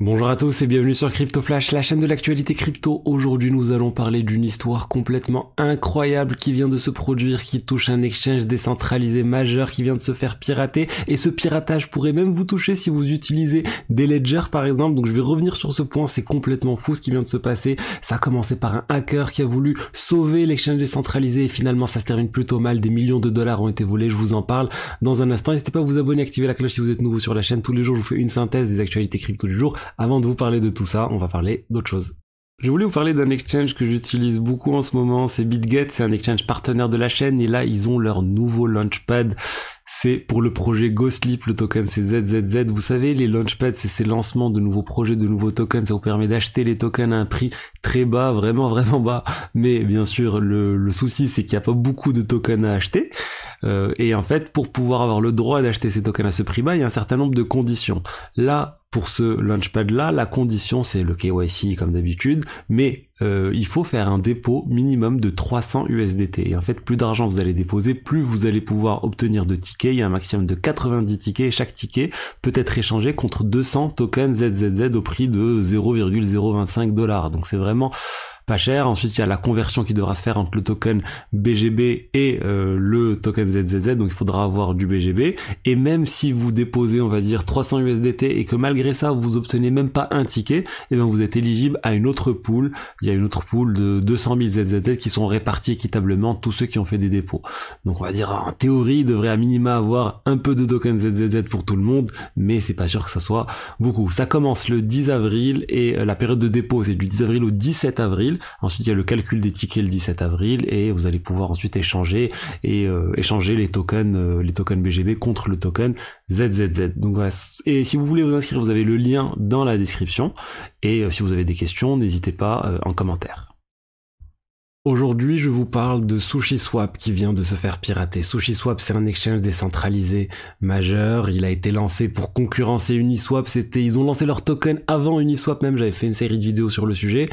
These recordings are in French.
Bonjour à tous et bienvenue sur Crypto Flash, la chaîne de l'actualité crypto. Aujourd'hui, nous allons parler d'une histoire complètement incroyable qui vient de se produire, qui touche un exchange décentralisé majeur qui vient de se faire pirater. Et ce piratage pourrait même vous toucher si vous utilisez des ledgers par exemple. Donc je vais revenir sur ce point, c'est complètement fou ce qui vient de se passer. Ça a commencé par un hacker qui a voulu sauver l'exchange décentralisé et finalement ça se termine plutôt mal. Des millions de dollars ont été volés, je vous en parle dans un instant. N'hésitez pas à vous abonner, activer la cloche si vous êtes nouveau sur la chaîne. Tous les jours, je vous fais une synthèse des actualités crypto du jour avant de vous parler de tout ça, on va parler d'autre chose. Je voulais vous parler d'un exchange que j'utilise beaucoup en ce moment, c'est BitGet, c'est un exchange partenaire de la chaîne et là ils ont leur nouveau launchpad. C'est pour le projet GoSleep, le token c'est ZZZ. Vous savez, les launchpads, c'est ces lancements de nouveaux projets, de nouveaux tokens. Ça vous permet d'acheter les tokens à un prix très bas, vraiment vraiment bas. Mais bien sûr, le, souci c'est qu'il n'y a pas beaucoup de tokens à acheter. Euh, et en fait, pour pouvoir avoir le droit d'acheter ces tokens à ce prix bas, il y a un certain nombre de conditions. Là, pour ce launchpad là, la condition c'est le KYC comme d'habitude, mais euh, il faut faire un dépôt minimum de 300 USDT. Et en fait, plus d'argent vous allez déposer, plus vous allez pouvoir obtenir de tickets. Il y a un maximum de 90 tickets et chaque ticket peut être échangé contre 200 tokens ZZZ au prix de 0,025 dollars. Donc c'est vraiment pas cher. Ensuite, il y a la conversion qui devra se faire entre le token BGB et euh, le token ZZZ, donc il faudra avoir du BGB. Et même si vous déposez, on va dire, 300 USDT et que malgré ça, vous obtenez même pas un ticket, et eh bien vous êtes éligible à une autre pool. Il y a une autre pool de 200 000 ZZZ qui sont répartis équitablement tous ceux qui ont fait des dépôts. Donc on va dire, en théorie, il devrait à minima avoir un peu de token ZZZ pour tout le monde, mais c'est pas sûr que ça soit beaucoup. Ça commence le 10 avril et euh, la période de dépôt c'est du 10 avril au 17 avril. Ensuite, il y a le calcul des tickets le 17 avril et vous allez pouvoir ensuite échanger et euh, échanger les tokens, euh, les tokens BGB contre le token ZZZ. Donc voilà. Et si vous voulez vous inscrire, vous avez le lien dans la description. Et euh, si vous avez des questions, n'hésitez pas en commentaire. Aujourd'hui, je vous parle de SushiSwap qui vient de se faire pirater. SushiSwap, c'est un exchange décentralisé majeur. Il a été lancé pour concurrencer Uniswap. C'était, ils ont lancé leur token avant Uniswap même. J'avais fait une série de vidéos sur le sujet.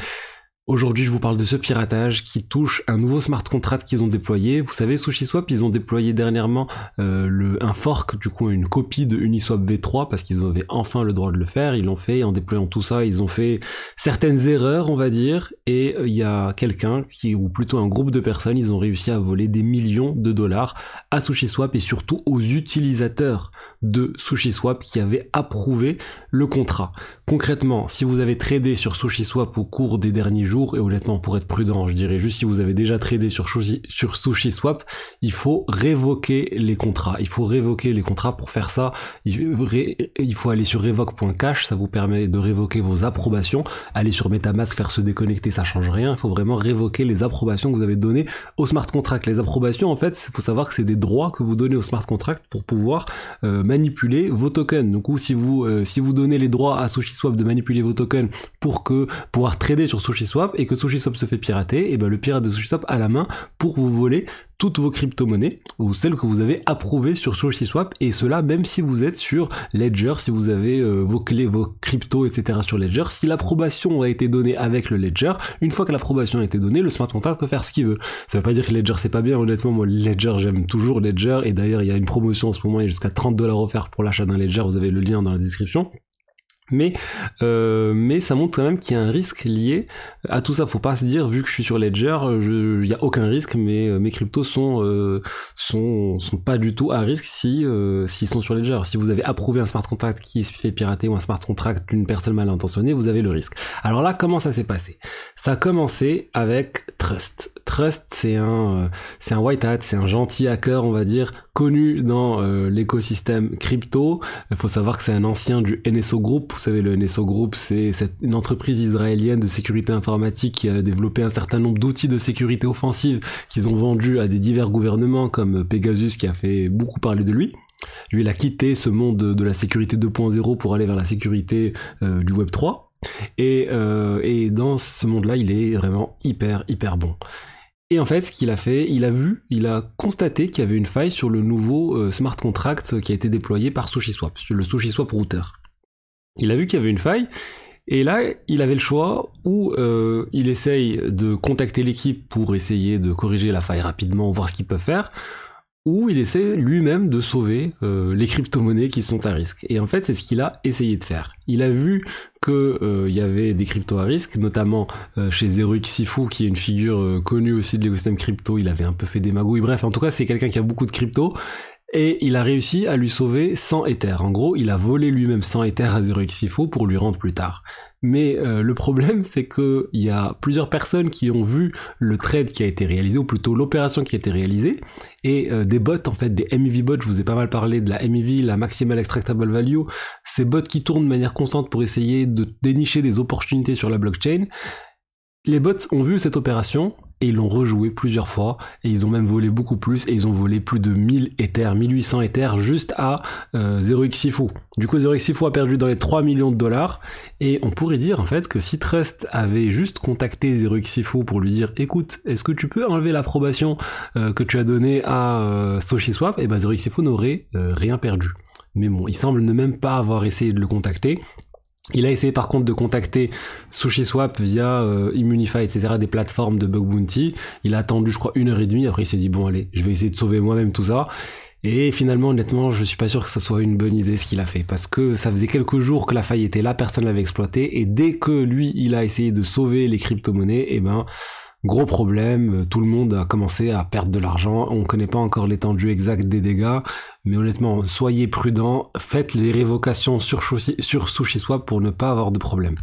Aujourd'hui, je vous parle de ce piratage qui touche un nouveau smart contract qu'ils ont déployé. Vous savez, SushiSwap, ils ont déployé dernièrement euh, le, un fork, du coup une copie de Uniswap V3 parce qu'ils avaient enfin le droit de le faire. Ils l'ont fait en déployant tout ça, ils ont fait certaines erreurs, on va dire. Et euh, il y a quelqu'un qui, ou plutôt un groupe de personnes, ils ont réussi à voler des millions de dollars à SushiSwap et surtout aux utilisateurs de SushiSwap qui avaient approuvé le contrat. Concrètement, si vous avez tradé sur SushiSwap au cours des derniers jours et honnêtement pour être prudent je dirais juste si vous avez déjà tradé sur, sur SushiSwap il faut révoquer les contrats. Il faut révoquer les contrats pour faire ça. Il faut aller sur revoke.cash ça vous permet de révoquer vos approbations. Aller sur Metamask faire se déconnecter ça change rien. Il faut vraiment révoquer les approbations que vous avez données au smart contract. Les approbations en fait il faut savoir que c'est des droits que vous donnez au smart contract pour pouvoir euh, manipuler vos tokens. Donc si vous euh, si vous donnez les droits à SushiSwap de manipuler vos tokens pour que pouvoir trader sur SushiSwap et que SushiSwap se fait pirater, et ben le pirate de SushiSwap a la main pour vous voler toutes vos crypto-monnaies ou celles que vous avez approuvées sur SushiSwap et cela même si vous êtes sur Ledger, si vous avez euh, vos clés, vos cryptos, etc. sur Ledger, si l'approbation a été donnée avec le Ledger, une fois que l'approbation a été donnée, le smart contract peut faire ce qu'il veut. Ça veut pas dire que Ledger c'est pas bien, honnêtement, moi Ledger j'aime toujours Ledger et d'ailleurs il y a une promotion en ce moment, il y a jusqu'à 30 dollars offerts pour l'achat d'un Ledger, vous avez le lien dans la description mais euh, mais ça montre quand même qu'il y a un risque lié à tout ça. Faut pas se dire vu que je suis sur Ledger, il y a aucun risque, mais euh, mes cryptos sont euh, sont sont pas du tout à risque si euh, s'ils sont sur Ledger. Si vous avez approuvé un smart contract qui se fait pirater ou un smart contract d'une personne mal intentionnée, vous avez le risque. Alors là, comment ça s'est passé? Ça a commencé avec Trust. Trust, c'est un c'est un white hat, c'est un gentil hacker, on va dire, connu dans l'écosystème crypto. Il faut savoir que c'est un ancien du NSO Group savez, le NSO Group, c'est une entreprise israélienne de sécurité informatique qui a développé un certain nombre d'outils de sécurité offensive qu'ils ont vendus à des divers gouvernements comme Pegasus qui a fait beaucoup parler de lui. Lui, il a quitté ce monde de la sécurité 2.0 pour aller vers la sécurité euh, du Web 3. Et, euh, et dans ce monde-là, il est vraiment hyper, hyper bon. Et en fait, ce qu'il a fait, il a vu, il a constaté qu'il y avait une faille sur le nouveau euh, smart contract qui a été déployé par SushiSwap, sur le SushiSwap router. Il a vu qu'il y avait une faille, et là, il avait le choix où euh, il essaye de contacter l'équipe pour essayer de corriger la faille rapidement, voir ce qu'ils peuvent faire, où il essaie lui-même de sauver euh, les crypto-monnaies qui sont à risque. Et en fait, c'est ce qu'il a essayé de faire. Il a vu que euh, il y avait des cryptos à risque, notamment euh, chez ZeroX Sifu, qui est une figure connue aussi de l'écosystème crypto. Il avait un peu fait des magouilles. Bref, en tout cas, c'est quelqu'un qui a beaucoup de crypto et il a réussi à lui sauver 100 Ethers. En gros, il a volé lui-même 100 Ethers à ZeroXIFO pour lui rendre plus tard. Mais euh, le problème, c'est que il y a plusieurs personnes qui ont vu le trade qui a été réalisé, ou plutôt l'opération qui a été réalisée, et euh, des bots, en fait, des MEV bots, je vous ai pas mal parlé de la MEV, la Maximal Extractable Value, ces bots qui tournent de manière constante pour essayer de dénicher des opportunités sur la blockchain. Les bots ont vu cette opération et ils l'ont rejoué plusieurs fois et ils ont même volé beaucoup plus et ils ont volé plus de 1000 Ethers, 1800 Ethers juste à euh, 0x Du coup 0x a perdu dans les 3 millions de dollars et on pourrait dire en fait que si Trust avait juste contacté 0x pour lui dire écoute est-ce que tu peux enlever l'approbation euh, que tu as donnée à euh, SushiSwap et ben 0x n'aurait euh, rien perdu. Mais bon, il semble ne même pas avoir essayé de le contacter. Il a essayé par contre de contacter SushiSwap via euh, Immunify, etc., des plateformes de bug bounty. Il a attendu, je crois, une heure et demie. Après, il s'est dit bon, allez, je vais essayer de sauver moi-même tout ça. Et finalement, honnêtement, je suis pas sûr que ce soit une bonne idée ce qu'il a fait, parce que ça faisait quelques jours que la faille était là, personne l'avait exploité, et dès que lui, il a essayé de sauver les crypto-monnaies, eh ben, Gros problème, euh, tout le monde a commencé à perdre de l'argent, on ne connaît pas encore l'étendue exacte des dégâts, mais honnêtement, soyez prudents, faites les révocations sur, sur SushiSwap pour ne pas avoir de problème.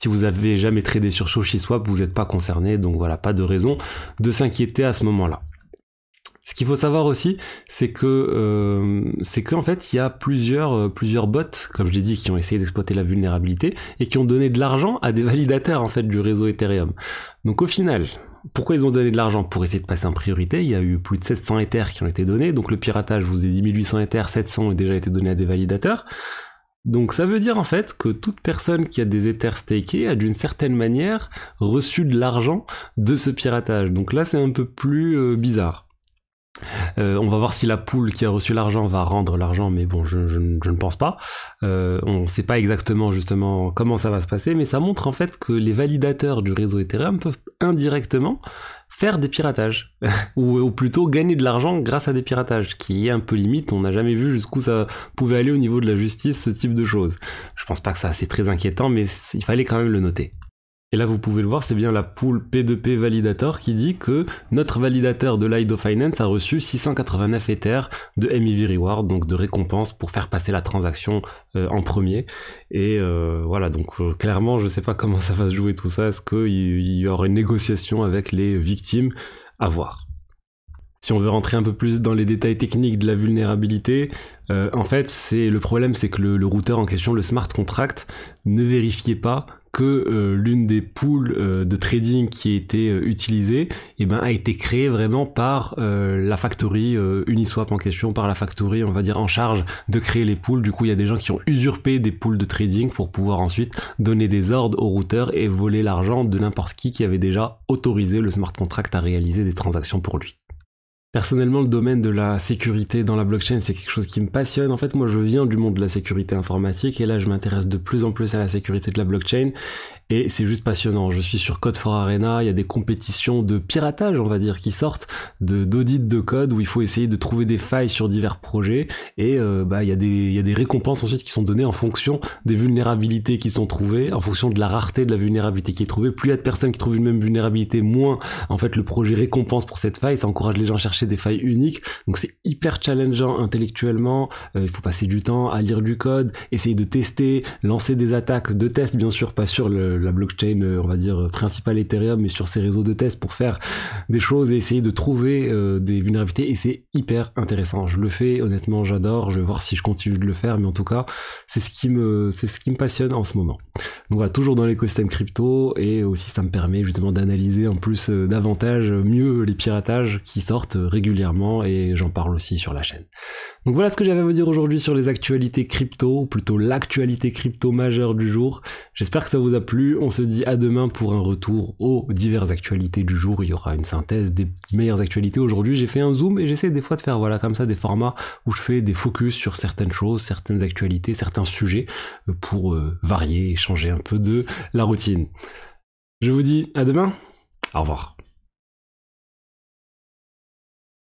Si vous avez jamais tradé sur SushiSwap, vous n'êtes pas concerné, donc voilà, pas de raison de s'inquiéter à ce moment-là. Ce qu'il faut savoir aussi, c'est que euh, c'est qu'en fait il y a plusieurs euh, plusieurs bots, comme je l'ai dit, qui ont essayé d'exploiter la vulnérabilité et qui ont donné de l'argent à des validateurs en fait du réseau Ethereum. Donc au final, pourquoi ils ont donné de l'argent? Pour essayer de passer en priorité. Il y a eu plus de 700 Ethers qui ont été donnés. Donc le piratage, je vous ai dit 1800 Ethers, 700 ont déjà été donnés à des validateurs. Donc ça veut dire en fait que toute personne qui a des Ethers stakés a d'une certaine manière reçu de l'argent de ce piratage. Donc là c'est un peu plus euh, bizarre. Euh, on va voir si la poule qui a reçu l'argent va rendre l'argent, mais bon, je, ne pense pas. Euh, on ne sait pas exactement justement comment ça va se passer, mais ça montre en fait que les validateurs du réseau Ethereum peuvent indirectement faire des piratages, ou, plutôt gagner de l'argent grâce à des piratages, qui est un peu limite. On n'a jamais vu jusqu'où ça pouvait aller au niveau de la justice, ce type de choses. Je pense pas que ça c'est très inquiétant, mais il fallait quand même le noter. Et là, vous pouvez le voir, c'est bien la pool P2P Validator qui dit que notre validateur de l'IDO Finance a reçu 689 Ethers de MEV Reward, donc de récompense pour faire passer la transaction euh, en premier. Et euh, voilà, donc euh, clairement, je sais pas comment ça va se jouer tout ça. Est-ce qu'il y aura une négociation avec les victimes À voir? Si on veut rentrer un peu plus dans les détails techniques de la vulnérabilité, en fait, c'est le problème, c'est que le routeur en question, le smart contract, ne vérifiait pas que euh, l'une des pools euh, de trading qui a été euh, utilisée eh ben, a été créée vraiment par la factory Uniswap en question, par la factory on va dire en charge de créer les pools. Du coup il y a des gens qui ont usurpé des pools de trading pour pouvoir ensuite donner des ordres au routeur et voler l'argent de n'importe qui qui avait déjà autorisé le smart contract à réaliser des transactions pour lui. Personnellement, le domaine de la sécurité dans la blockchain, c'est quelque chose qui me passionne. En fait, moi, je viens du monde de la sécurité informatique et là, je m'intéresse de plus en plus à la sécurité de la blockchain et c'est juste passionnant. Je suis sur Code for Arena, il y a des compétitions de piratage, on va dire, qui sortent, de d'audit de code où il faut essayer de trouver des failles sur divers projets et euh, bah il y a des il y a des récompenses ensuite qui sont données en fonction des vulnérabilités qui sont trouvées, en fonction de la rareté de la vulnérabilité qui est trouvée. Plus il y a de personnes qui trouvent une même vulnérabilité, moins en fait le projet récompense pour cette faille. Ça encourage les gens à chercher des failles uniques. Donc c'est hyper challengeant intellectuellement. Euh, il faut passer du temps à lire du code, essayer de tester, lancer des attaques de test bien sûr, pas sur le la blockchain, euh, on va dire, principale Ethereum, mais sur ces réseaux de test pour faire des choses et essayer de trouver euh, des vulnérabilités. Et c'est hyper intéressant. Je le fais, honnêtement, j'adore. Je vais voir si je continue de le faire, mais en tout cas, c'est ce qui me, c'est ce qui me passionne en ce moment. Donc voilà, toujours dans l'écosystème crypto et aussi ça me permet justement d'analyser en plus euh, davantage, mieux les piratages qui sortent régulièrement et j'en parle aussi sur la chaîne. Donc voilà ce que j'avais à vous dire aujourd'hui sur les actualités crypto, ou plutôt l'actualité crypto majeure du jour. J'espère que ça vous a plu. On se dit à demain pour un retour aux diverses actualités du jour. Il y aura une synthèse des meilleures actualités. Aujourd'hui, j'ai fait un zoom et j'essaie des fois de faire voilà comme ça des formats où je fais des focus sur certaines choses, certaines actualités, certains sujets euh, pour euh, varier et changer un peu de la routine. Je vous dis à demain. Au revoir.